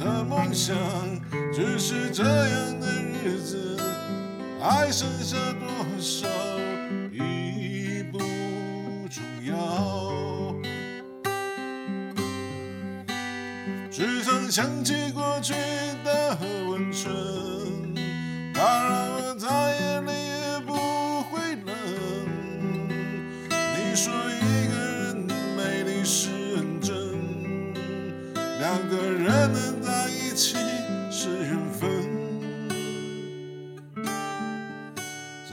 的梦想？只是这样的日子，还剩下多少已不重要。只曾想起过去的温存，它让我在夜里也不会冷。你。说一个人的美丽是认真，两个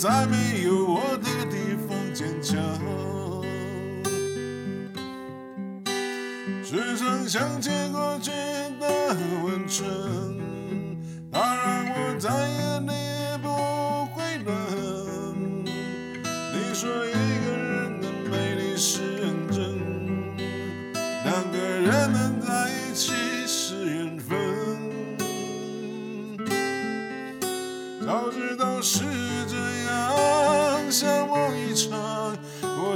在没有我的地方坚强。时常想起过去的温存，它让我再也不会冷。你。说一个人的美丽是认真，两个人能在一起是缘分。早知道是这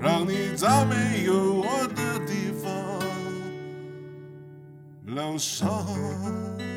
让你在没有我的地方疗伤。